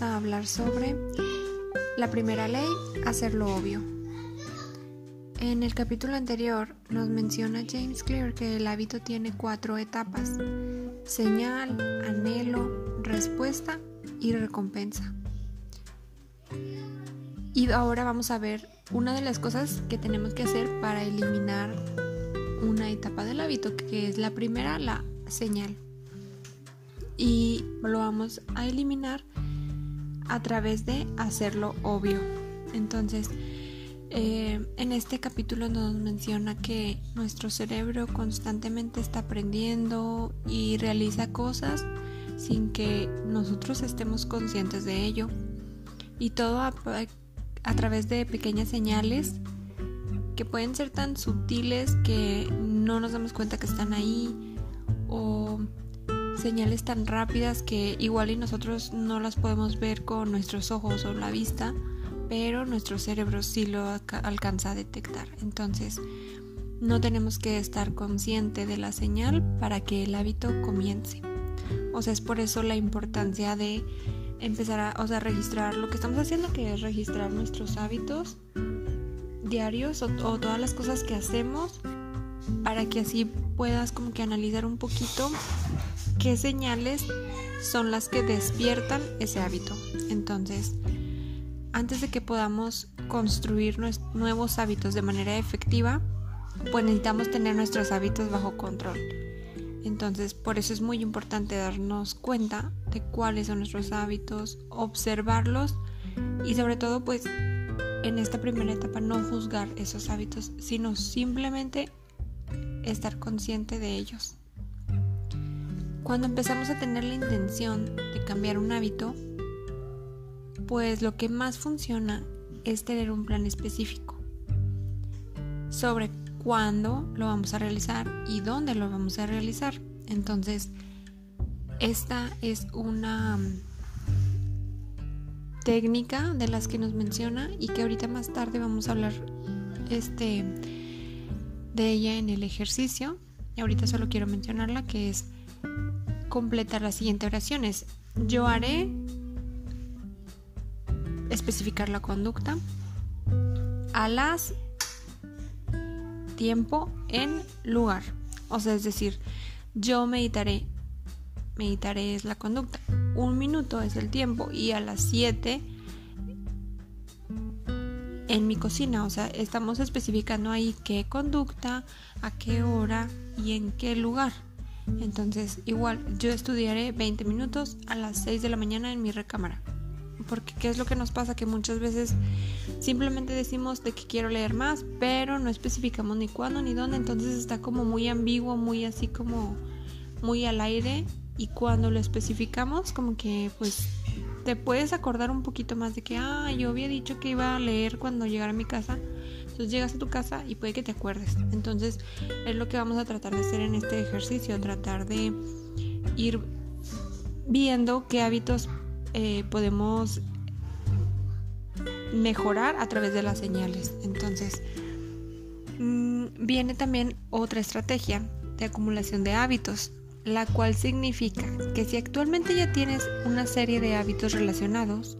a hablar sobre la primera ley, hacerlo obvio. En el capítulo anterior nos menciona James Clear que el hábito tiene cuatro etapas, señal, anhelo, respuesta y recompensa. Y ahora vamos a ver una de las cosas que tenemos que hacer para eliminar una etapa del hábito, que es la primera, la señal. Y lo vamos a eliminar a través de hacerlo obvio. Entonces, eh, en este capítulo nos menciona que nuestro cerebro constantemente está aprendiendo y realiza cosas sin que nosotros estemos conscientes de ello. Y todo a, a través de pequeñas señales que pueden ser tan sutiles que no nos damos cuenta que están ahí o señales tan rápidas que igual y nosotros no las podemos ver con nuestros ojos o la vista, pero nuestro cerebro sí lo alcanza a detectar. Entonces, no tenemos que estar consciente de la señal para que el hábito comience. O sea, es por eso la importancia de empezar a, o sea, registrar lo que estamos haciendo, que es registrar nuestros hábitos diarios o, o todas las cosas que hacemos para que así puedas como que analizar un poquito qué señales son las que despiertan ese hábito. Entonces, antes de que podamos construir nuevos hábitos de manera efectiva, pues necesitamos tener nuestros hábitos bajo control. Entonces, por eso es muy importante darnos cuenta de cuáles son nuestros hábitos, observarlos y sobre todo, pues, en esta primera etapa no juzgar esos hábitos, sino simplemente estar consciente de ellos. Cuando empezamos a tener la intención de cambiar un hábito, pues lo que más funciona es tener un plan específico sobre cuándo lo vamos a realizar y dónde lo vamos a realizar. Entonces, esta es una técnica de las que nos menciona y que ahorita más tarde vamos a hablar este de ella en el ejercicio. Y ahorita solo quiero mencionarla que es completar las siguientes oraciones. Yo haré especificar la conducta a las tiempo en lugar. O sea, es decir, yo meditaré. Meditaré es la conducta. Un minuto es el tiempo y a las 7 en mi cocina. O sea, estamos especificando ahí qué conducta, a qué hora y en qué lugar. Entonces, igual, yo estudiaré 20 minutos a las 6 de la mañana en mi recámara. Porque qué es lo que nos pasa que muchas veces simplemente decimos de que quiero leer más, pero no especificamos ni cuándo ni dónde, entonces está como muy ambiguo, muy así como muy al aire y cuando lo especificamos como que pues te puedes acordar un poquito más de que, ah, yo había dicho que iba a leer cuando llegara a mi casa. Entonces llegas a tu casa y puede que te acuerdes. Entonces es lo que vamos a tratar de hacer en este ejercicio, tratar de ir viendo qué hábitos eh, podemos mejorar a través de las señales. Entonces, mm, viene también otra estrategia de acumulación de hábitos, la cual significa que si actualmente ya tienes una serie de hábitos relacionados,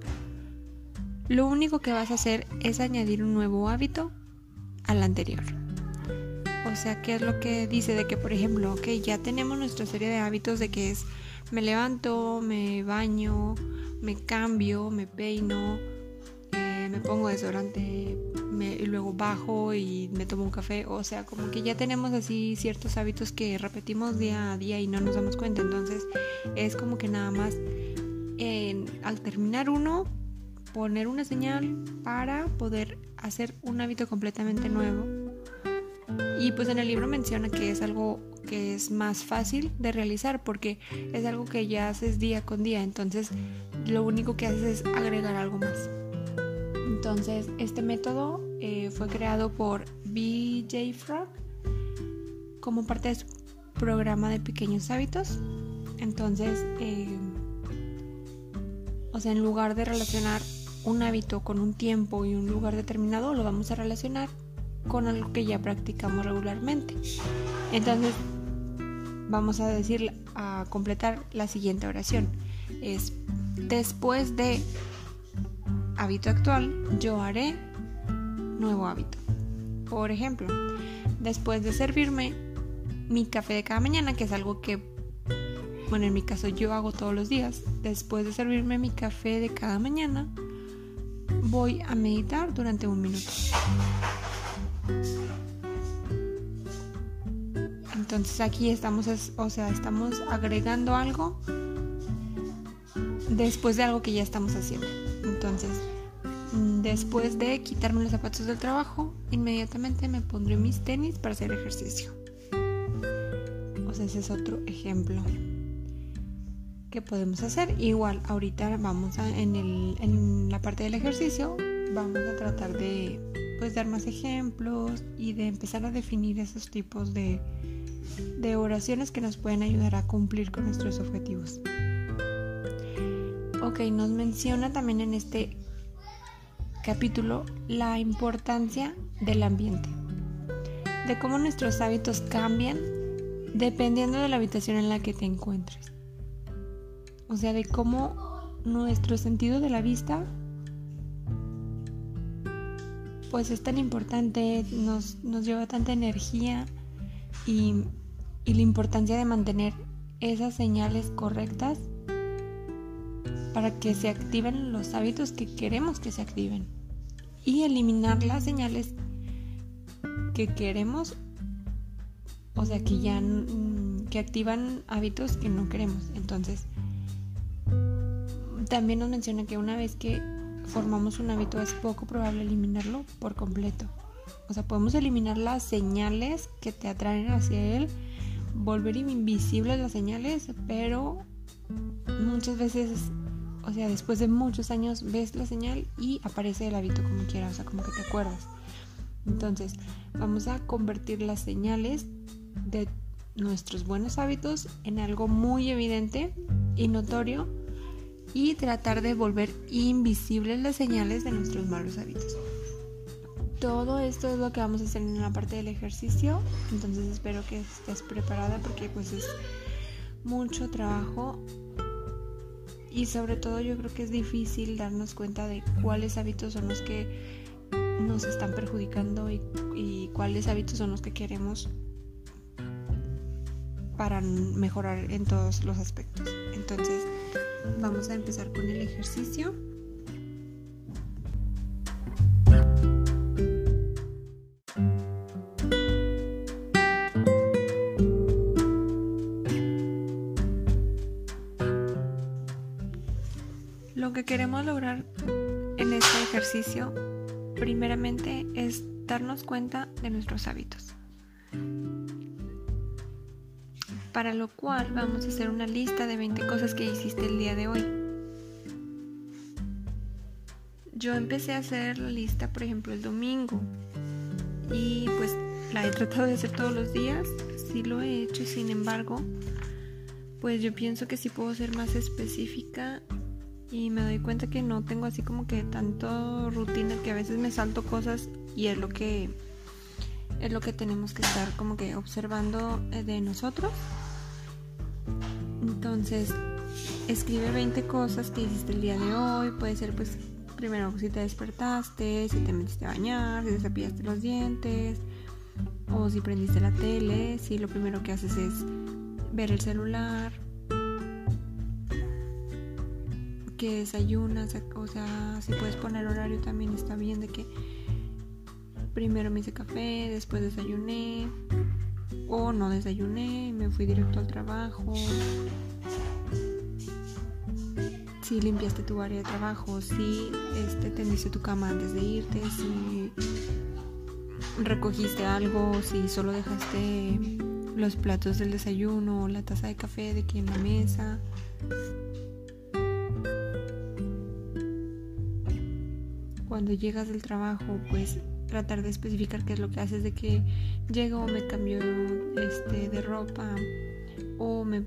lo único que vas a hacer es añadir un nuevo hábito al anterior. O sea, ¿qué es lo que dice de que, por ejemplo, ok, ya tenemos nuestra serie de hábitos de que es me levanto, me baño, me cambio, me peino, eh, me pongo desodorante y luego bajo y me tomo un café. O sea, como que ya tenemos así ciertos hábitos que repetimos día a día y no nos damos cuenta. Entonces es como que nada más al terminar uno, poner una señal para poder hacer un hábito completamente nuevo. Y pues en el libro menciona que es algo que es más fácil de realizar porque es algo que ya haces día con día, entonces lo único que haces es agregar algo más. Entonces este método eh, fue creado por BJ Frog como parte de su programa de pequeños hábitos. Entonces, eh, o sea, en lugar de relacionar un hábito con un tiempo y un lugar determinado, lo vamos a relacionar con algo que ya practicamos regularmente. Entonces, vamos a decir, a completar la siguiente oración. Es después de hábito actual, yo haré nuevo hábito. Por ejemplo, después de servirme mi café de cada mañana, que es algo que, bueno, en mi caso yo hago todos los días, después de servirme mi café de cada mañana, voy a meditar durante un minuto. Entonces aquí estamos, o sea, estamos agregando algo después de algo que ya estamos haciendo. Entonces, mm, después de quitarme los zapatos del trabajo, inmediatamente me pondré mis tenis para hacer ejercicio. O sea, ese es otro ejemplo que podemos hacer. Igual, ahorita vamos a, en, el, en la parte del ejercicio, vamos a tratar de pues dar más ejemplos y de empezar a definir esos tipos de, de oraciones que nos pueden ayudar a cumplir con nuestros objetivos. Ok, nos menciona también en este capítulo la importancia del ambiente, de cómo nuestros hábitos cambian dependiendo de la habitación en la que te encuentres. O sea, de cómo nuestro sentido de la vista pues es tan importante, nos, nos lleva tanta energía y y la importancia de mantener esas señales correctas para que se activen los hábitos que queremos que se activen. Y eliminar las señales que queremos o sea que ya que activan hábitos que no queremos. Entonces también nos menciona que una vez que formamos un hábito es poco probable eliminarlo por completo o sea podemos eliminar las señales que te atraen hacia él volver invisibles las señales, pero muchas veces, o sea, después de muchos años ves la señal y aparece el hábito como quieras, o sea, como que te acuerdas. Entonces, vamos a convertir las señales de nuestros buenos hábitos en algo muy evidente y notorio y tratar de volver invisibles las señales de nuestros malos hábitos todo esto es lo que vamos a hacer en la parte del ejercicio. Entonces espero que estés preparada porque pues es mucho trabajo. Y sobre todo yo creo que es difícil darnos cuenta de cuáles hábitos son los que nos están perjudicando y, y cuáles hábitos son los que queremos para mejorar en todos los aspectos. Entonces vamos a empezar con el ejercicio. Lo que queremos lograr en este ejercicio primeramente es darnos cuenta de nuestros hábitos. Para lo cual vamos a hacer una lista de 20 cosas que hiciste el día de hoy. Yo empecé a hacer la lista, por ejemplo, el domingo. Y pues la he tratado de hacer todos los días. Sí lo he hecho, sin embargo, pues yo pienso que sí puedo ser más específica y me doy cuenta que no tengo así como que tanto rutina que a veces me salto cosas y es lo que es lo que tenemos que estar como que observando eh, de nosotros. Entonces, escribe 20 cosas que hiciste el día de hoy, puede ser pues primero si te despertaste, si te metiste a bañar, si te cepillaste los dientes o si prendiste la tele, si lo primero que haces es ver el celular que desayunas, o sea, si puedes poner horario también está bien de que primero me hice café, después desayuné o no desayuné, me fui directo al trabajo. Si limpiaste tu área de trabajo, si este, tendiste tu cama antes de irte, si recogiste algo, si solo dejaste los platos del desayuno la taza de café de aquí en la mesa. cuando llegas del trabajo, pues tratar de especificar qué es lo que haces de que llego, me cambio este, de ropa o me,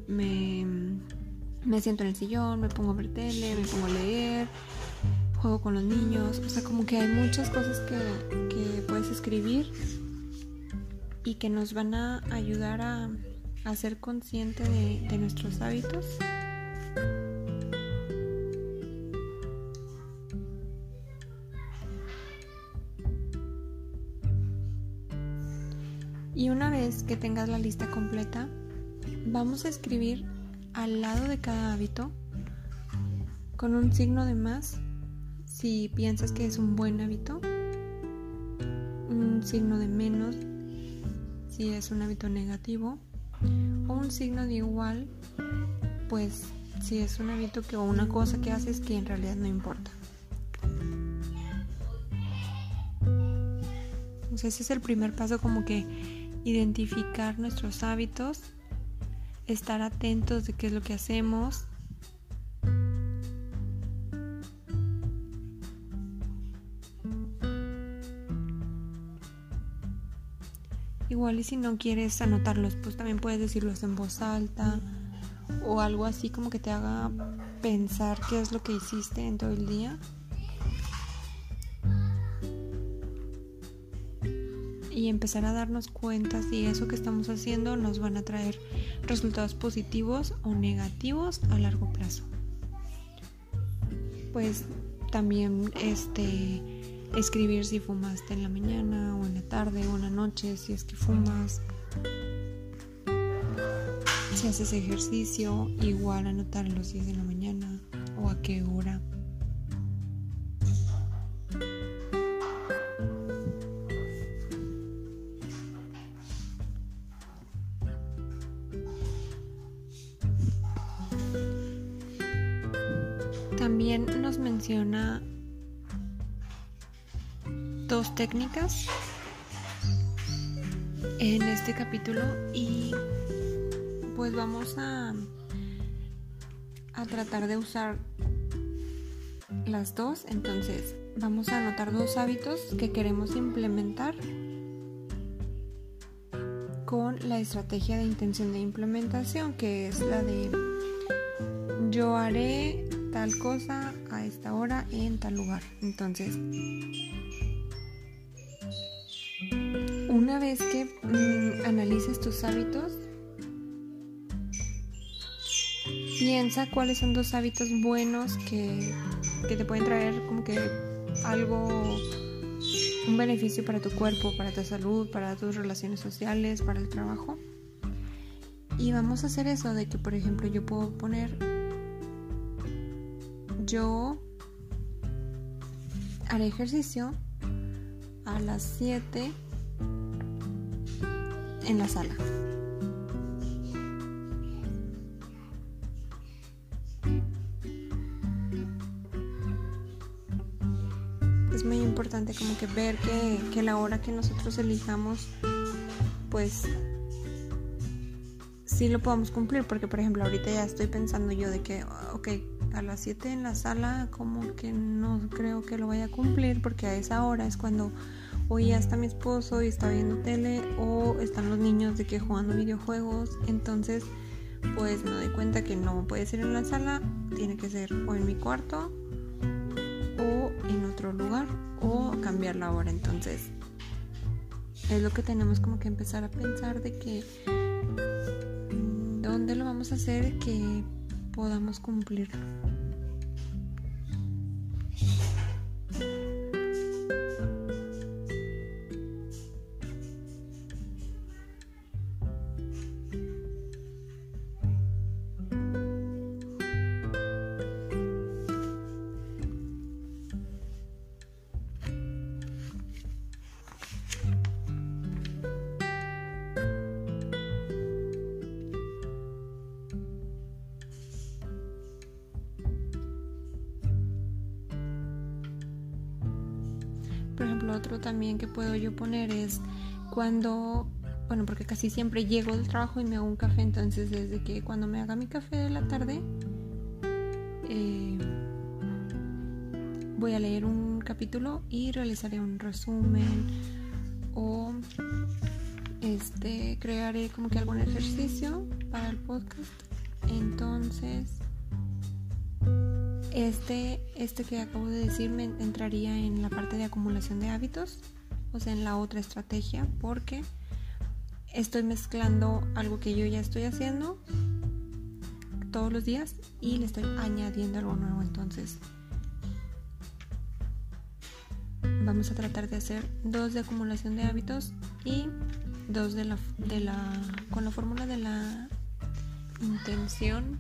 me siento en el sillón, me pongo a ver tele, me pongo a leer, juego con los niños. O sea, como que hay muchas cosas que, que puedes escribir y que nos van a ayudar a, a ser consciente de, de nuestros hábitos. Y una vez que tengas la lista completa, vamos a escribir al lado de cada hábito con un signo de más si piensas que es un buen hábito, un signo de menos si es un hábito negativo o un signo de igual pues si es un hábito que o una cosa que haces que en realidad no importa. Entonces ese es el primer paso como que identificar nuestros hábitos, estar atentos de qué es lo que hacemos. Igual y si no quieres anotarlos, pues también puedes decirlos en voz alta o algo así como que te haga pensar qué es lo que hiciste en todo el día. Y empezar a darnos cuenta si eso que estamos haciendo nos van a traer resultados positivos o negativos a largo plazo. Pues también este escribir si fumaste en la mañana o en la tarde o en la noche, si es que fumas si haces ejercicio, igual anotar los días de la mañana o a qué hora. Dos técnicas en este capítulo y pues vamos a, a tratar de usar las dos. Entonces vamos a anotar dos hábitos que queremos implementar con la estrategia de intención de implementación, que es la de yo haré tal cosa a esta hora en tal lugar. Entonces, una vez que mm, analices tus hábitos, piensa cuáles son dos hábitos buenos que, te pueden traer como que algo, un beneficio para tu cuerpo, para tu salud, para tus relaciones sociales, para el trabajo. Y vamos a hacer eso de que, por ejemplo, yo puedo poner, yo haré ejercicio a las 7 en la sala. muy importante como que ver que, la hora que nosotros elijamos, pues sí lo podamos cumplir, porque por ejemplo ahorita ya estoy pensando yo de que, ok, a las 7 en la sala como que no creo que lo vaya a cumplir, porque a esa hora es cuando o ya está mi esposo y está viendo tele o están los niños de que jugando videojuegos, entonces pues me doy cuenta que no puede ser en la sala, tiene que ser o en mi cuarto o en otro lugar o cambiar la hora. Entonces, es lo que tenemos como que empezar a pensar de que mm, dónde lo vamos a hacer que podamos cumplirlo. Otro también que puedo yo poner es cuando, bueno, porque casi siempre llego del trabajo y me hago un café, entonces desde que cuando me haga mi café de la tarde, eh, voy a leer un capítulo y realizaré un resumen o este crearé como que algún ejercicio para el podcast. Entonces, este, este que acabo de decir me entraría en la parte de acumulación de hábitos, o sea, en la otra estrategia, porque estoy mezclando algo que yo ya estoy haciendo todos los días y le estoy añadiendo algo nuevo. Entonces, vamos a tratar de hacer dos de acumulación de hábitos y 2 de la, de la, con la fórmula de la intención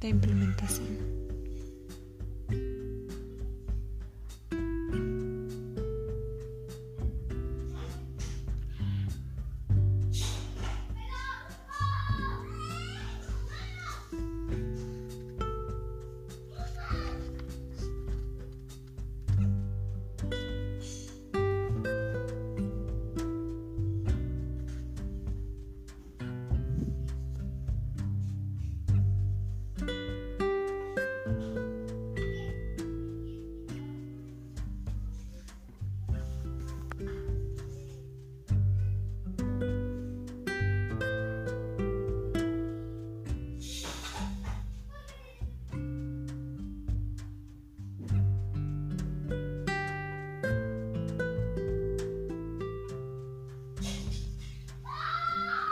de implementación.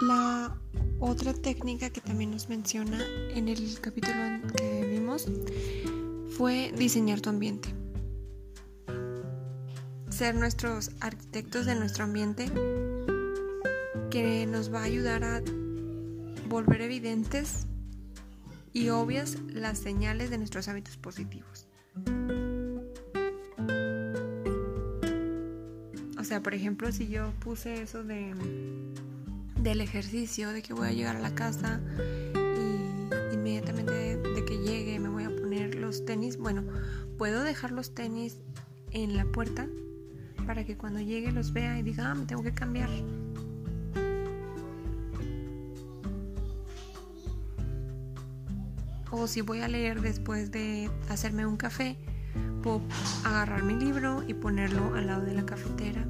La otra técnica que también nos menciona en el capítulo que vimos fue diseñar tu ambiente. Ser nuestros arquitectos de nuestro ambiente que nos va a ayudar a volver evidentes y obvias las señales de nuestros hábitos positivos. O sea, por ejemplo, si yo puse eso de del ejercicio, de que voy a llegar a la casa y inmediatamente de, que llegue me voy a poner los tenis. Bueno, puedo dejar los tenis en la puerta para que cuando llegue los vea y diga, ah, me tengo que cambiar. O si voy a leer después de hacerme un café, puedo agarrar mi libro y ponerlo al lado de la cafetera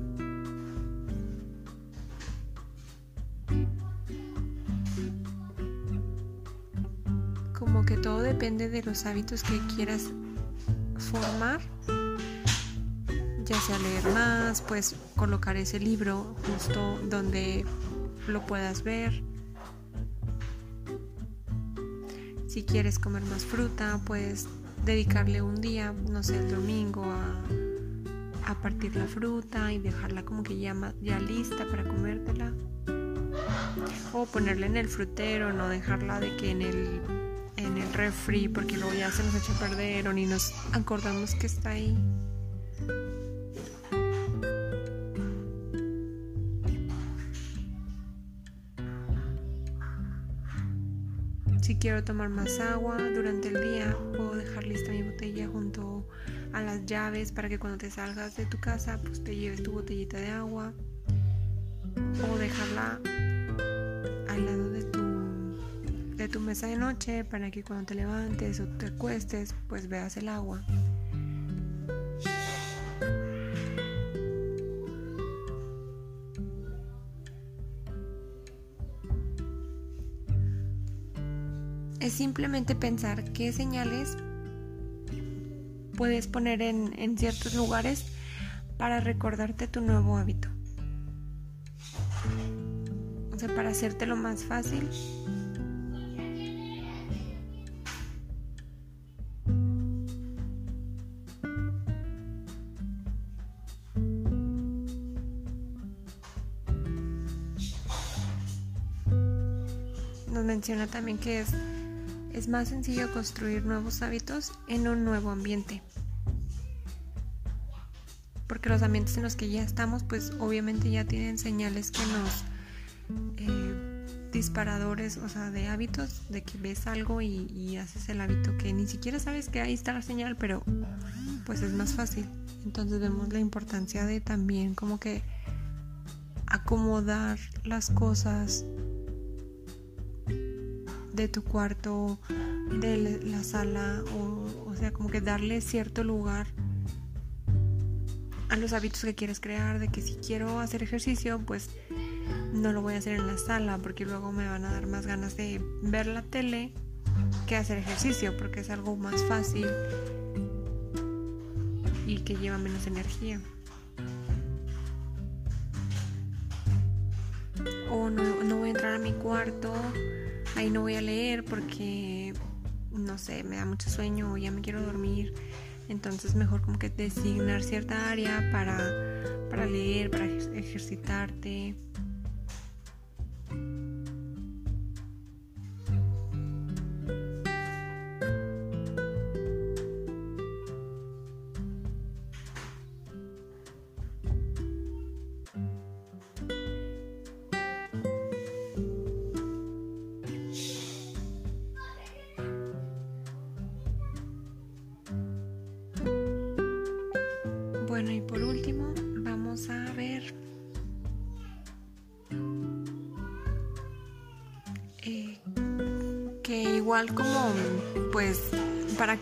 depende de los hábitos que quieras formar. Ya sea leer más, pues colocar ese libro justo donde lo puedas ver. Si quieres comer más fruta, puedes dedicarle un día, no sé, el domingo a, partir la fruta y dejarla como que ya, ya lista para comértela. O ponerla en el frutero, no dejarla de que en el en el refri porque luego ya se nos echa a perder o nos acordamos que está ahí. Si quiero tomar más agua durante el día, puedo dejar lista mi botella junto a las llaves para que cuando te salgas de tu casa, pues te lleves tu botellita de agua. O dejarla al lado de tu de tu mesa de noche para que cuando te levantes o te acuestes pues veas el agua. Es simplemente pensar qué señales puedes poner en, en ciertos lugares para recordarte tu nuevo hábito. O sea, para hacértelo más fácil menciona también que es, es más sencillo construir nuevos hábitos en un nuevo ambiente. Porque los ambientes en los que ya estamos, pues obviamente ya tienen señales que nos... Eh, disparadores, o sea, de hábitos, de que ves algo y, y, haces el hábito que ni siquiera sabes que ahí está la señal, pero pues es más fácil. Entonces vemos la importancia de también como que acomodar las cosas de tu cuarto, de la sala, o, sea, como que darle cierto lugar a los hábitos que quieres crear, de que si quiero hacer ejercicio, pues no lo voy a hacer en la sala, porque luego me van a dar más ganas de ver la tele que hacer ejercicio, porque es algo más fácil y que lleva menos energía. O no, no voy a entrar a mi cuarto ahí no voy a leer porque, no sé, me da mucho sueño o ya me quiero dormir. Entonces mejor como que designar cierta área para, para leer, para ejercitarte.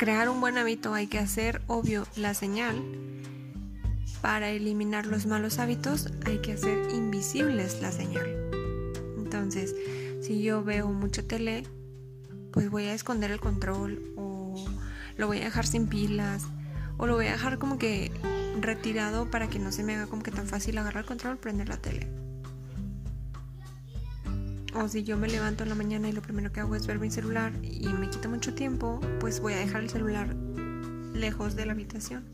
Crear un buen hábito hay que hacer obvio la señal. Para eliminar los malos hábitos hay que hacer invisibles la señal. Entonces, si yo veo mucho tele, pues voy a esconder el control o lo voy a dejar sin pilas o lo voy a dejar como que retirado para que no se me haga como que tan fácil agarrar el control, prender la tele. O si yo me levanto en la mañana y lo primero que hago es ver mi celular y me quita mucho tiempo, pues voy a dejar el celular lejos de la habitación.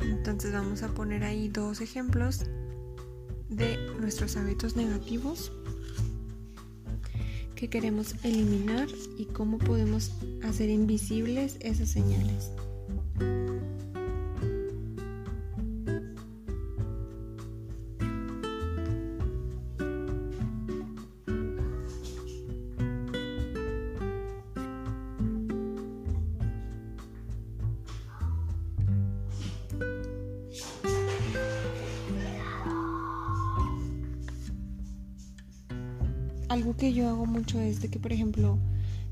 Entonces vamos a poner ahí dos ejemplos de nuestros hábitos negativos que queremos eliminar y cómo podemos hacer invisibles esas señales. De que, por ejemplo,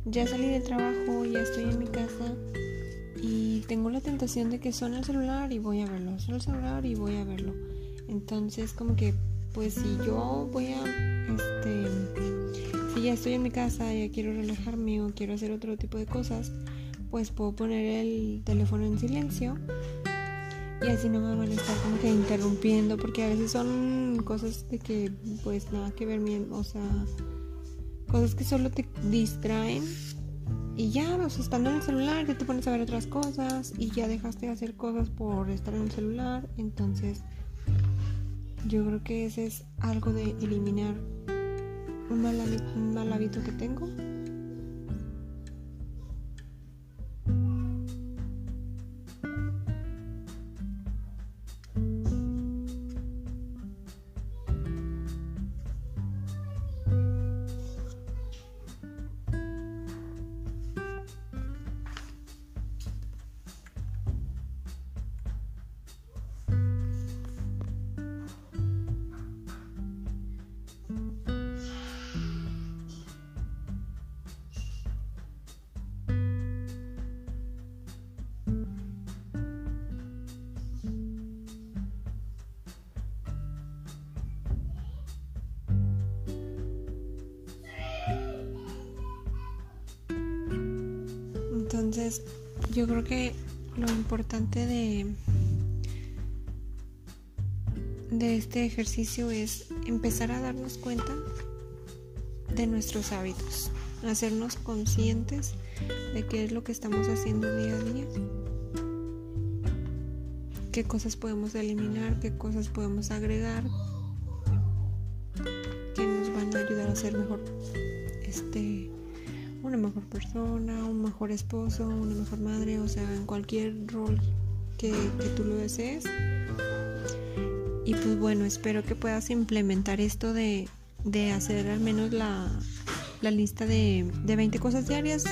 ya salí del trabajo, ya estoy en mi casa y tengo la tentación de que suene el celular y voy a verlo, suena el celular y voy a verlo. Entonces, como que, pues si yo voy a, este, si ya estoy en mi casa, ya quiero relajarme o quiero hacer otro tipo de cosas, pues puedo poner el teléfono en silencio y así no me van a estar como que interrumpiendo porque a veces son cosas de que pues nada que ver o sea, cosas que solo te distraen. Y ya, o sea, estando en el celular ya te pones a ver otras cosas y ya dejaste de hacer cosas por estar en el celular, entonces yo creo que ese es algo de eliminar un mal, un mal hábito que tengo Entonces, yo creo que lo importante de, de este ejercicio es empezar a darnos cuenta de nuestros hábitos, hacernos conscientes de qué es lo que estamos haciendo día a día, qué cosas podemos eliminar, qué cosas podemos agregar, que nos van a ayudar a ser mejor este una mejor persona, un mejor esposo, una mejor madre, o sea, en cualquier rol que, tú lo desees. Y pues bueno, espero que puedas implementar esto de, hacer al menos la, lista de, de 20 cosas diarias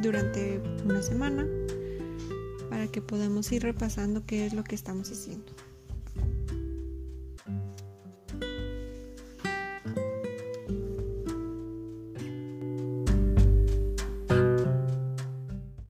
durante una semana para que podamos ir repasando qué es lo que estamos haciendo.